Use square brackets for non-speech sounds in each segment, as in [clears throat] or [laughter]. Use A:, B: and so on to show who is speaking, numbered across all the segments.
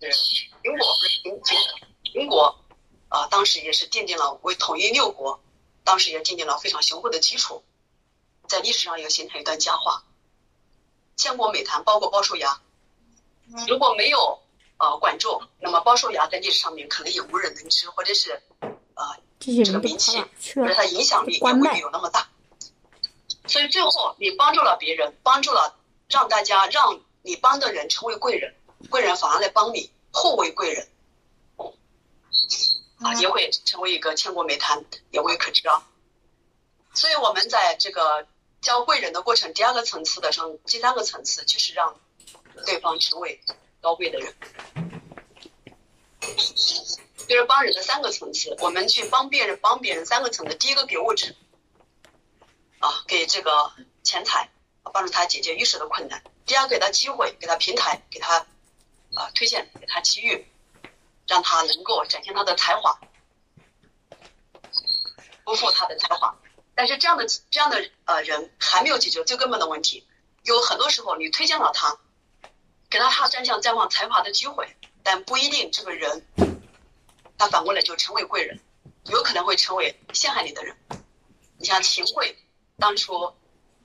A: 秦国，秦秦秦国啊，当时也是奠定了为统一六国，当时也奠定了非常雄厚的基础，在历史上也形成一段佳话。千国美谈，包括鲍叔牙，如果没有呃管仲，那么鲍叔牙在历史上面可能也无人能知，或者是呃这个名气或者他影响力也未必有那么大。所以最后你帮助了别人，帮助了让大家让你帮的人成为贵人，贵人反而来帮你，互为贵人，啊，也会成为一个千古美谈，也未可知啊。所以我们在这个教贵人的过程，第二个层次的上，第三个层次就是让对方成为高贵的人，就是帮人的三个层次。我们去帮别人，帮别人三个层次，第一个给物质。啊，给这个钱财，帮助他解决一时的困难。第二，给他机会，给他平台，给他啊推荐，给他机遇，让他能够展现他的才华，不负他的才华。但是这样的这样的呃人还没有解决最根本的问题。有很多时候，你推荐了他，给了他展现绽放才华的机会，但不一定这个人他反过来就成为贵人，有可能会成为陷害你的人。你像秦桧。当初，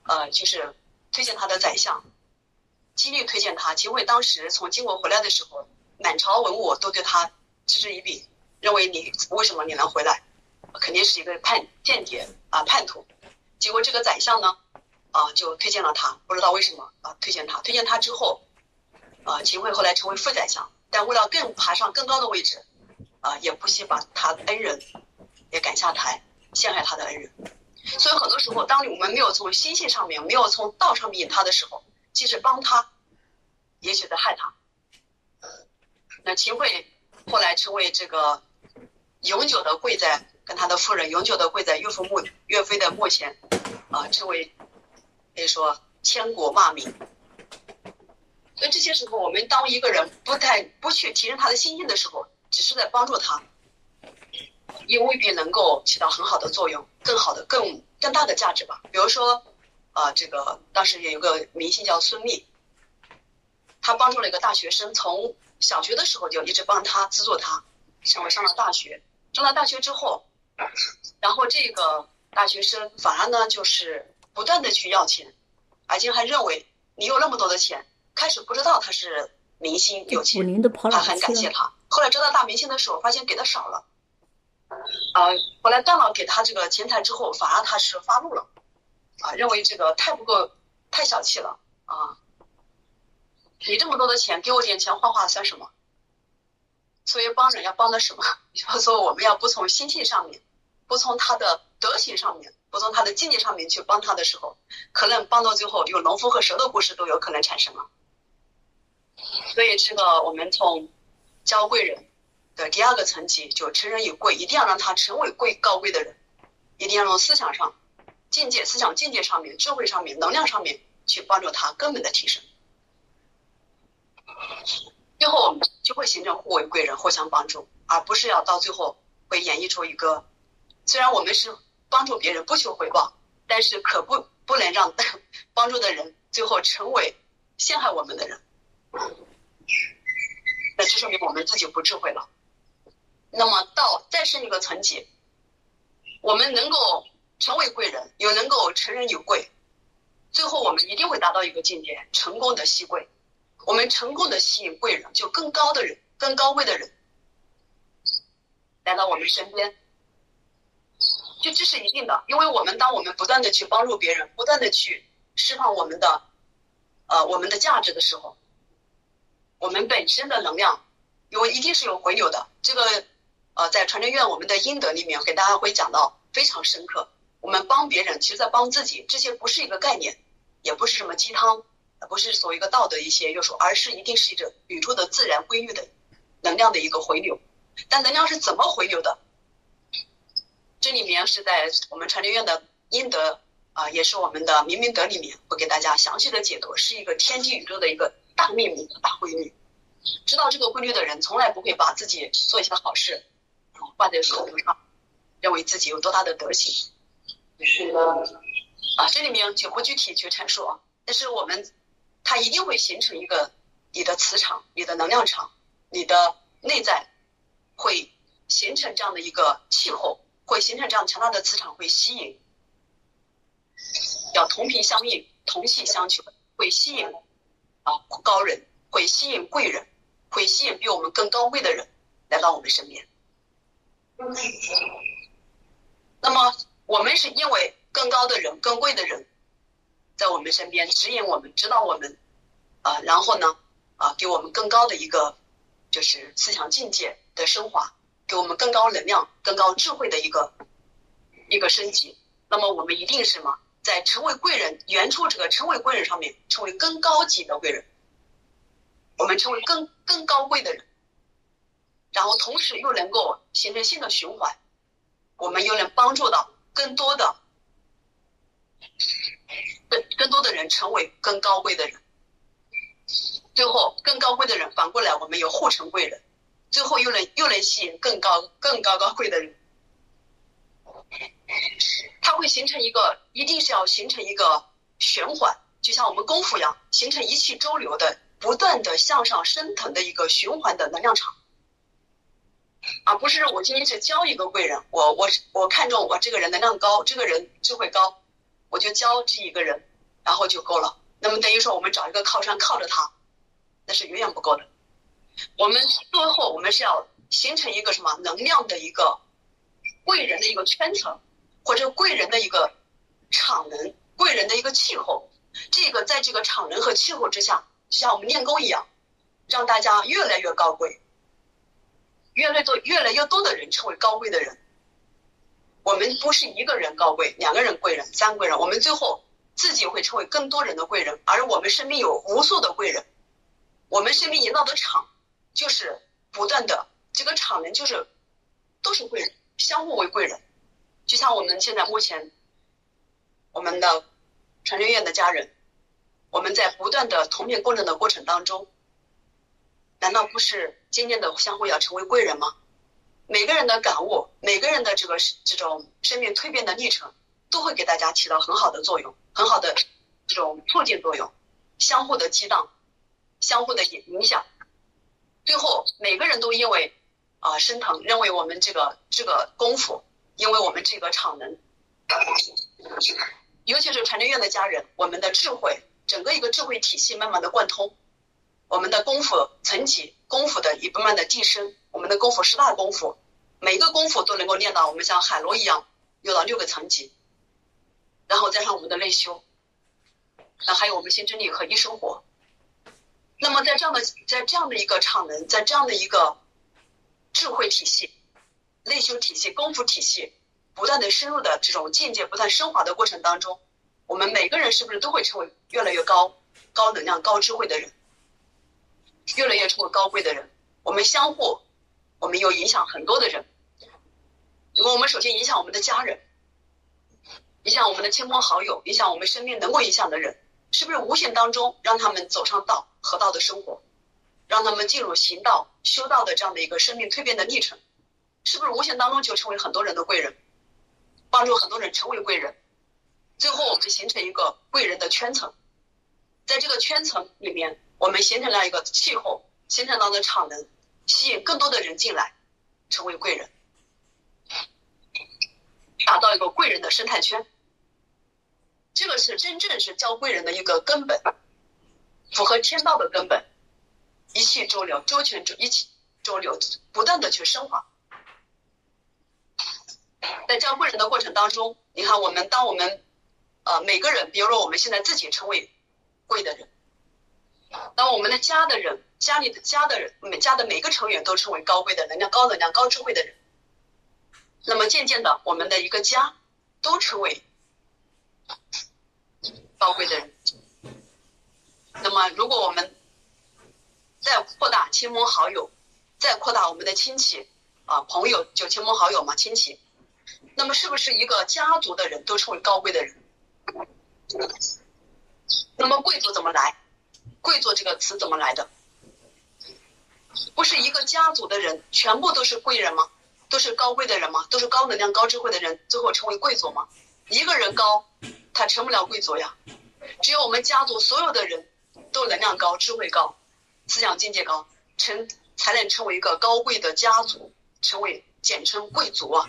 A: 呃，就是推荐他的宰相，极力推荐他。秦桧当时从金国回来的时候，满朝文武都对他嗤之以鼻，认为你为什么你能回来，肯定是一个叛间谍啊叛徒。结果这个宰相呢，啊，就推荐了他，不知道为什么啊推荐他。推荐他之后，啊，秦桧后来成为副宰相，但为了更爬上更高的位置，啊，也不惜把他恩人也赶下台，陷害他的恩人。所以很多时候，当我们没有从心性上面，没有从道上面引他的时候，即使帮他，也许在害他。那秦桧后来成为这个永久的跪在跟他的夫人永久的跪在岳父墓岳飞的墓前，啊，成为可以说千古骂名。所以这些时候，我们当一个人不太不去提升他的心性的时候，只是在帮助他。也未必能够起到很好的作用，更好的、更更大的价值吧。比如说，呃，这个当时也有个明星叫孙俪，他帮助了一个大学生，从小学的时候就一直帮他资助他，上了上了大学，上了大学之后，然后这个大学生反而呢就是不断的去要钱，而且还认为你有那么多的钱，开始不知道他是明星有钱，他很感谢他，后来知道大明星的时候，发现给的少了。呃，后来断了给他这个钱财之后，反而他是发怒了，啊，认为这个太不够，太小气了啊！你这么多的钱，给我点钱花花算什么？所以帮人要帮的什么？[laughs] 就说我们要不从心性上面，不从他的德行上面，不从他的境界上面去帮他的时候，可能帮到最后有农夫和蛇的故事都有可能产生了。所以这个我们从教贵人。的第二个层级就成人有贵，一定要让他成为贵高贵的人，一定要从思想上、境界、思想境界上面、智慧上面、能量上面去帮助他根本的提升。最后我们就会形成互为贵人、互相帮助，而不是要到最后会演绎出一个，虽然我们是帮助别人不求回报，但是可不不能让 [laughs] 帮助的人最后成为陷害我们的人，那就说明我们自己不智慧了。那么到再升一个层级，我们能够成为贵人，有能够成人有贵，最后我们一定会达到一个境界，成功的吸贵。我们成功的吸引贵人，就更高的人、更高贵的人来到我们身边，就这是一定的。因为我们当我们不断的去帮助别人，不断的去释放我们的呃我们的价值的时候，我们本身的能量，有一定是有回流的，这个。呃，在传承院我们的阴德里面，给大家会讲到非常深刻。帮别人，其实在帮自己。这些不是一个概念，也不是什么鸡汤，不是所谓一个道德一些约束，而是一定是一个宇宙的自然规律的能量的一个回流。但能量是怎么回流的？这里面是在我们传承院的阴德啊，也是我们的明明德里面会给大家详细的解读，是一个天地宇宙的一个大秘密、大规律。知道这个规律的人，从来不会把自己做一些好事。挂在口头上，认为自己有多大的德行，是的啊，这里面就不具体去阐述啊。但是我们，它一定会形成一个你的磁场、你的能量场，你的内在会形成这样的一个气候，会形成这样强大的磁场，会吸引，要同频相应，同气相求，会吸引啊高人，会吸引贵人，会吸引比我们更高贵的人来到我们身边。那么我们是因为更高的人、更贵的人在我们身边指引我们、指导我们啊，然后呢啊，给我们更高的一个就是思想境界的升华，给我们更高能量、更高智慧的一个一个升级。那么我们一定是什么，在成为贵人、原初这个成为贵人上面，成为更高级的贵人，我们成为更更高贵的人，然后同时又能够形成新的循环。我们又能帮助到更多的、更更多的人成为更高贵的人，最后更高贵的人反过来，我们有护成贵人，最后又能又能吸引更高更高高贵的人，它会形成一个，一定是要形成一个循环，就像我们功夫一样，形成一气周流的、不断的向上升腾的一个循环的能量场。而不是我今天是教一个贵人，我我我看中我这个人能量高，这个人智慧高，我就教这一个人，然后就够了。那么等于说我们找一个靠山靠着他，那是远远不够的。我们最后我们是要形成一个什么能量的一个贵人的一个圈层，或者贵人的一个场能，贵人的一个气候。这个在这个场能和气候之下，就像我们练功一样，让大家越来越高贵。越来越多、越来越多的人成为高贵的人，我们不是一个人高贵，两个人贵人，三个贵人，我们最后自己会成为更多人的贵人，而我们身边有无数的贵人，我们身边营造的场就是不断的，这个场人就是都是贵人，相互为贵人，就像我们现在目前我们的传承院的家人，我们在不断的同频共振的过程当中。难道不是渐渐的相互要成为贵人吗？每个人的感悟，每个人的这个这种生命蜕变的历程，都会给大家起到很好的作用，很好的这种促进作用，相互的激荡，相互的影影响，最后每个人都因为啊升腾，认为我们这个这个功夫，因为我们这个场能，尤其是传承院的家人，我们的智慧，整个一个智慧体系慢慢的贯通。我们的功夫层级，功夫的一步慢的晋升，我们的功夫十大功夫，每一个功夫都能够练到我们像海螺一样，有到六个层级，然后再上我们的内修，那还有我们心真理和一生活。那么在这样的在这样的一个场能，在这样的一个智慧体系、内修体系、功夫体系不断的深入的这种境界不断升华的过程当中，我们每个人是不是都会成为越来越高、高能量、高智慧的人？越来越成为高贵的人，我们相互，我们有影响很多的人。因为我们首先影响我们的家人，影响我们的亲朋好友，影响我们身边能够影响的人，是不是无形当中让他们走上道合道的生活，让他们进入行道修道的这样的一个生命蜕变的历程，是不是无形当中就成为很多人的贵人，帮助很多人成为贵人，最后我们形成一个贵人的圈层，在这个圈层里面。我们形成了一个气候，形成了的场能，吸引更多的人进来，成为贵人，打造一个贵人的生态圈。这个是真正是教贵人的一个根本，符合天道的根本，一气周流，周全周一气周流，不断的去升华。在教贵人的过程当中，你看我们，当我们呃每个人，比如说我们现在自己成为贵的人。当我们的家的人，家里的家的人，每家的每个成员都成为高贵的能量、高能量、高智慧的人，那么渐渐的，我们的一个家都成为高贵的人。那么，如果我们再扩大亲朋好友，再扩大我们的亲戚啊朋友，就亲朋好友嘛，亲戚，那么是不是一个家族的人都成为高贵的人？那么贵族怎么来？贵族这个词怎么来的？不是一个家族的人全部都是贵人吗？都是高贵的人吗？都是高能量、高智慧的人，最后成为贵族吗？一个人高，他成不了贵族呀。只有我们家族所有的人都能量高、智慧高、思想境界高，成才能成为一个高贵的家族，成为简称贵族啊。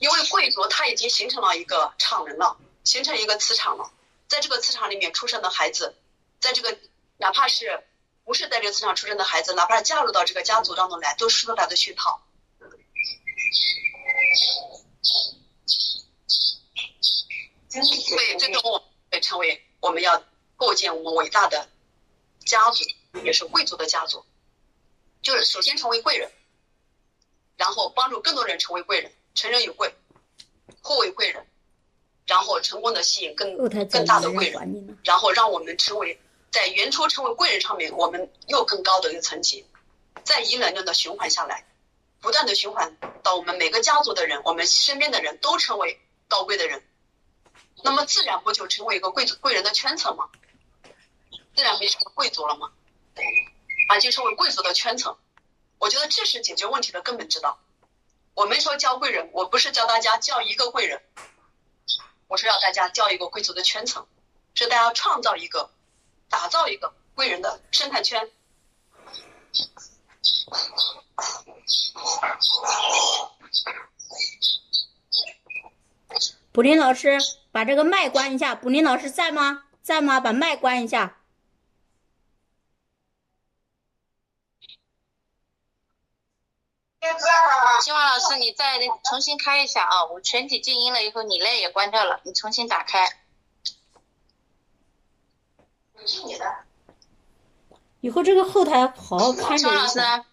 A: 因为贵族他已经形成了一个场能了，形成一个磁场了，在这个磁场里面出生的孩子，在这个哪怕是不是在这个磁场出生的孩子，哪怕嫁入到这个家族当中来，都受到他的熏陶。对，最终我会成为我们要构建我们伟大的家族，也是贵族的家族。就是首先成为贵人，然后帮助更多人成为贵人，成人有贵，互为贵人，然后成功的吸引更更大的贵人，然后让我们成为在原初成为贵人上面，我们又更高的一个层级，再一能量的循环下来，不断的循环到我们每个家族的人，我们身边的人都成为高贵的人。那么自然不就成为一个贵族贵人的圈层吗？自然变成贵族了吗？啊，就成为贵族的圈层。我觉得这是解决问题的根本之道。我们说教贵人，我不是教大家教一个贵人，我是要大家交一个贵族的圈层，是大家创造一个、打造一个贵人的生态圈。
B: 卜林老师。把这个麦关一下，卜林老师在吗？在吗？把麦关一下。[laughs]
C: 希望老师，你再重新开一下啊！我全体静音了以后，你那也关掉了，你重新打开。
A: 是你的。
B: 以后这个后台好好看着
C: 一下。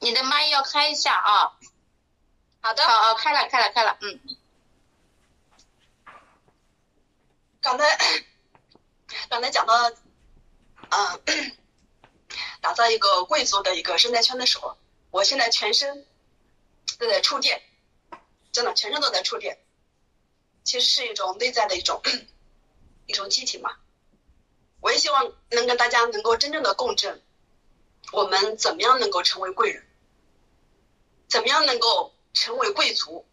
C: 你的麦要开一下啊！
A: 好的。
C: 好，好，开了，开了，开了，嗯。
A: 刚才刚才讲到，啊，打造一个贵族的一个生态圈的时候，我现在全身都在触电，真的全身都在触电。其实是一种内在的一种一种激情嘛。我也希望能跟大家能够真正的共振，我们怎么样能够成为贵人？怎么样能够成为贵族？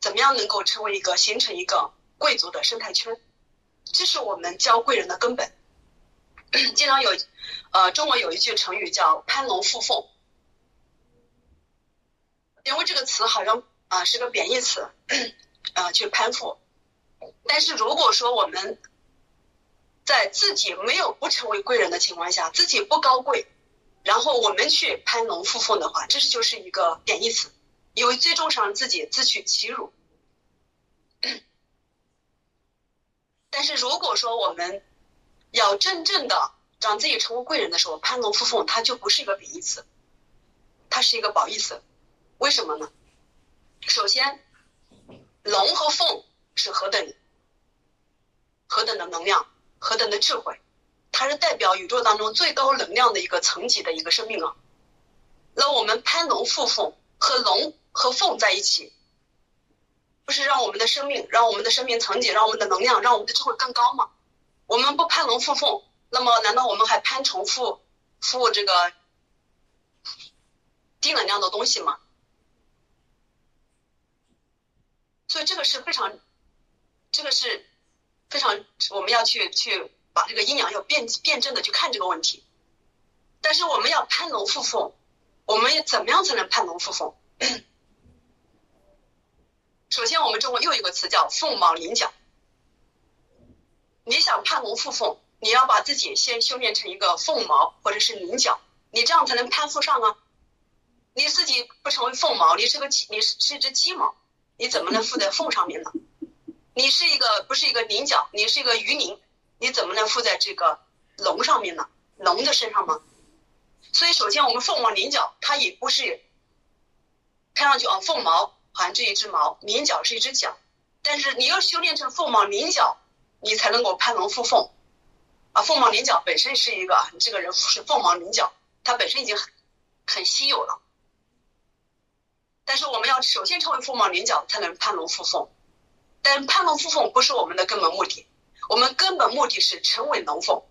A: 怎么样能够成为一个形成一个？贵族的生态圈，这是我们教贵人的根本。[clears throat] 经常有，呃，中国有一句成语叫“攀龙附凤”，因为这个词好像啊是个贬义词，啊去攀附。但是如果说我们在自己没有不成为贵人的情况下，自己不高贵，然后我们去攀龙附凤的话，这是就是一个贬义词，因为最终让自己自取其辱。[clears throat] 但是如果说我们要真正的让自己成为贵人的时候，攀龙附凤，它就不是一个贬义词，它是一个褒义词。为什么呢？首先，龙和凤是何等何等的能量，何等的智慧，它是代表宇宙当中最高能量的一个层级的一个生命啊。那我们攀龙附凤，和龙和凤在一起。不是让我们的生命，让我们的生命层级，让我们的能量，让我们的智慧更高吗？我们不攀龙附凤，那么难道我们还攀重复附这个低能量的东西吗？所以这个是非常，这个是非常我们要去去把这个阴阳要辩辩证的去看这个问题。但是我们要攀龙附凤，我们怎么样才能攀龙附凤？首先，我们中国又有一个词叫“凤毛麟角”。你想攀龙附凤，你要把自己先修炼成一个凤毛或者是麟角，你这样才能攀附上啊。你自己不成为凤毛，你是个鸡，你是是一只鸡毛，你怎么能附在凤上面呢？你是一个不是一个麟角，你是一个鱼鳞，你怎么能附在这个龙上面呢？龙的身上吗？所以，首先我们凤毛麟角，它也不是看上去啊凤毛。好像这一只毛，麟角是一只角，但是你要修炼成凤毛麟角，你才能够攀龙附凤，啊，凤毛麟角本身是一个，你这个人是凤毛麟角，它本身已经很很稀有了。但是我们要首先成为凤毛麟角，才能攀龙附凤。但攀龙附凤不是我们的根本目的，我们根本目的是成为龙凤，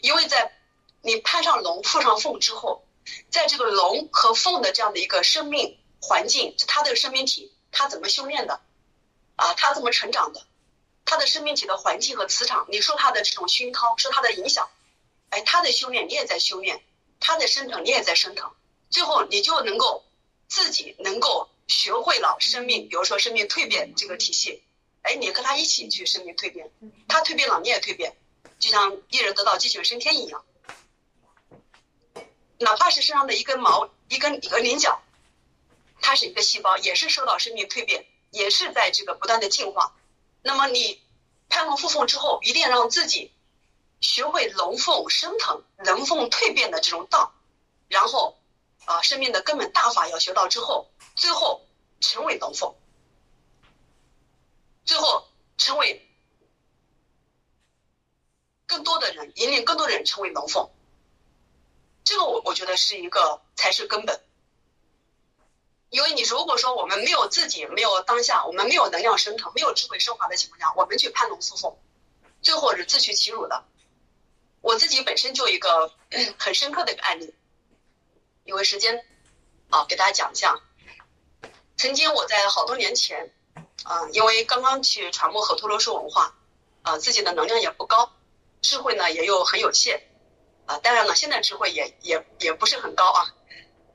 A: 因为在你攀上龙、附上凤之后，在这个龙和凤的这样的一个生命。环境，他的生命体，他怎么修炼的？啊，他怎么成长的？他的生命体的环境和磁场，你受他的这种熏陶，受他的影响，哎，他在修炼，你也在修炼，他在升腾，你也在升腾，最后你就能够自己能够学会了生命，比如说生命蜕变这个体系，哎，你跟他一起去生命蜕变，他蜕变了，你也蜕变，就像一人得道鸡犬升天一样，哪怕是身上的一根毛、一根一个鳞角，它是一个细胞，也是受到生命蜕变，也是在这个不断的进化。那么你攀龙附凤之后，一定要让自己学会龙凤升腾、龙凤蜕变的这种道，然后啊，生命的根本大法要学到之后，最后成为龙凤，最后成为更多的人，引领更多的人成为龙凤。这个我我觉得是一个才是根本。因为你如果说我们没有自己，没有当下，我们没有能量升腾，没有智慧升华的情况下，我们去攀龙附凤，最后是自取其辱的。我自己本身就一个 [clears throat] 很深刻的一个案例，因为时间啊，给大家讲一下。曾经我在好多年前啊，因为刚刚去传播和陀罗说文化啊，自己的能量也不高，智慧呢也又很有限啊。当然了，现在智慧也也也不是很高啊，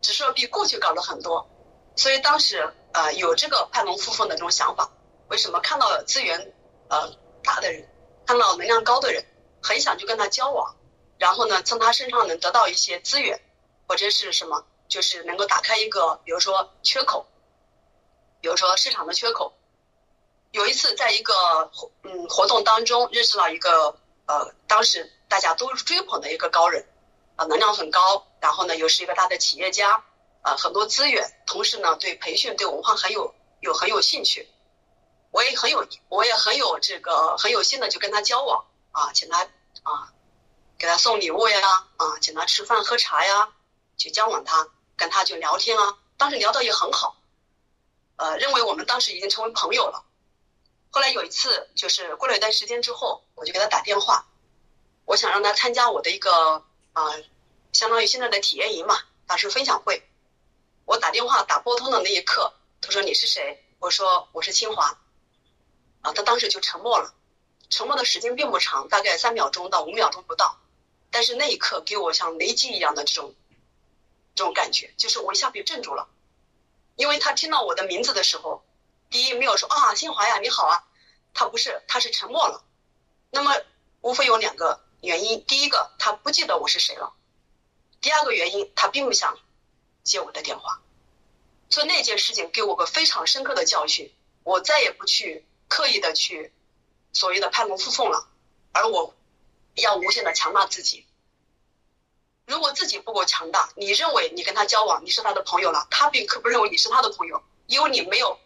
A: 只是说比过去高了很多。所以当时呃有这个攀龙附凤的这种想法，为什么看到资源呃大的人，看到能量高的人，很想去跟他交往，然后呢从他身上能得到一些资源，或者是什么，就是能够打开一个比如说缺口，比如说市场的缺口。有一次在一个活嗯活动当中认识了一个呃当时大家都追捧的一个高人，啊能量很高，然后呢又是一个大的企业家。啊，很多资源，同时呢，对培训、对文化很有有很有兴趣，我也很有，我也很有这个很有心的就跟他交往啊，请他啊，给他送礼物呀，啊，请他吃饭喝茶呀，去交往他，跟他就聊天啊，当时聊的也很好，呃，认为我们当时已经成为朋友了。后来有一次，就是过了一段时间之后，我就给他打电话，我想让他参加我的一个啊，相当于现在的体验营嘛，大师分享会。我打电话打拨通的那一刻，他说你是谁？我说我是清华。啊，他当时就沉默了，沉默的时间并不长，大概三秒钟到五秒钟不到。但是那一刻给我像雷击一样的这种这种感觉，就是我一下被镇住了，因为他听到我的名字的时候，第一没有说啊清华呀你好啊，他不是，他是沉默了。那么无非有两个原因，第一个他不记得我是谁了，第二个原因他并不想。接我的电话，所以那件事情给我个非常深刻的教训。我再也不去刻意的去所谓的攀龙附凤了，而我要无限的强大自己。如果自己不够强大，你认为你跟他交往，你是他的朋友了，他并可不认为你是他的朋友，因为你没有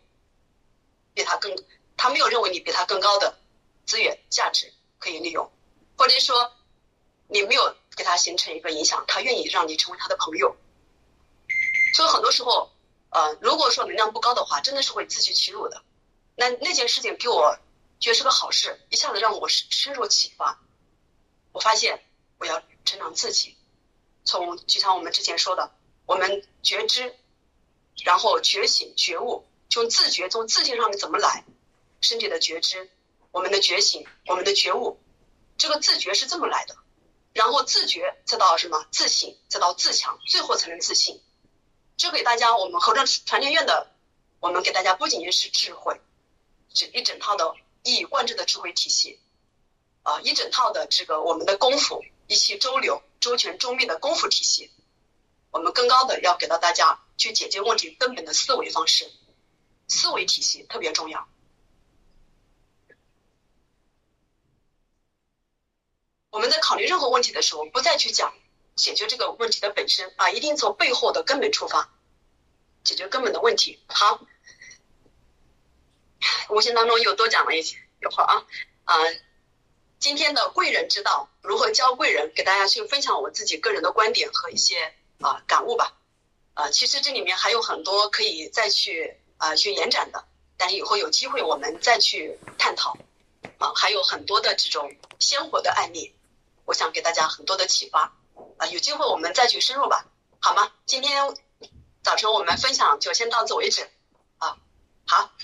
A: 比他更，他没有认为你比他更高的资源价值可以利用，或者说你没有给他形成一个影响，他愿意让你成为他的朋友。所以很多时候，呃，如果说能量不高的话，真的是会自取其辱的。那那件事情给我觉得是个好事，一下子让我深深入启发。我发现我要成长自己，从就像我们之前说的，我们觉知，然后觉醒觉悟，从自觉从自信上面怎么来，身体的觉知，我们的觉醒，我们的觉悟，这个自觉是这么来的。然后自觉再到什么自信，再到自强，最后才能自信。这给大家，我们合众传天院的，我们给大家不仅仅是智慧，这一整套的一以贯之的智慧体系，啊，一整套的这个我们的功夫，一气周流、周全周密的功夫体系，我们更高的要给到大家去解决问题根本的思维方式，思维体系特别重要。我们在考虑任何问题的时候，不再去讲。解决这个问题的本身啊，一定从背后的根本出发，解决根本的问题。好，无形当中又多讲了一些一会儿啊啊，今天的贵人之道，如何教贵人，给大家去分享我自己个人的观点和一些啊感悟吧。啊，其实这里面还有很多可以再去啊去延展的，但以后有机会我们再去探讨。啊，还有很多的这种鲜活的案例，我想给大家很多的启发。啊，有机会我们再去深入吧，好吗？今天早晨我们分享就先到此为止，啊，好。